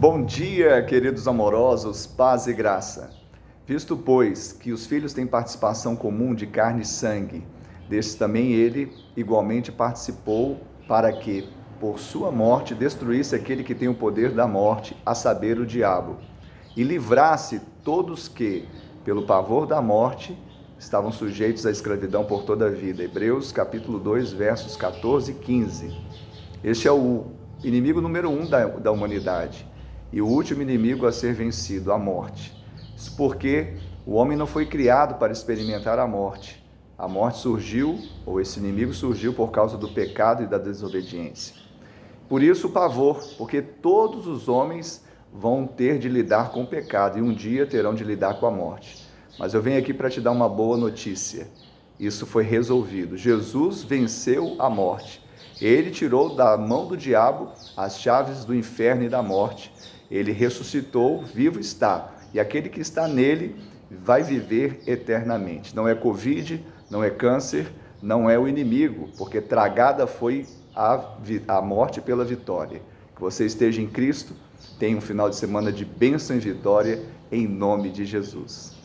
Bom dia, queridos amorosos, paz e graça. Visto, pois, que os filhos têm participação comum de carne e sangue, desse também ele igualmente participou, para que, por sua morte, destruísse aquele que tem o poder da morte, a saber, o diabo, e livrasse todos que, pelo pavor da morte, estavam sujeitos à escravidão por toda a vida. Hebreus capítulo 2, versos 14 e 15. Este é o inimigo número um da, da humanidade e o último inimigo a ser vencido, a morte. Isso porque o homem não foi criado para experimentar a morte. A morte surgiu, ou esse inimigo surgiu por causa do pecado e da desobediência. Por isso o pavor, porque todos os homens vão ter de lidar com o pecado e um dia terão de lidar com a morte. Mas eu venho aqui para te dar uma boa notícia. Isso foi resolvido. Jesus venceu a morte. Ele tirou da mão do diabo as chaves do inferno e da morte ele ressuscitou, vivo está. E aquele que está nele vai viver eternamente. Não é Covid, não é câncer, não é o inimigo, porque tragada foi a, a morte pela vitória. Que você esteja em Cristo, tenha um final de semana de bênção e vitória, em nome de Jesus.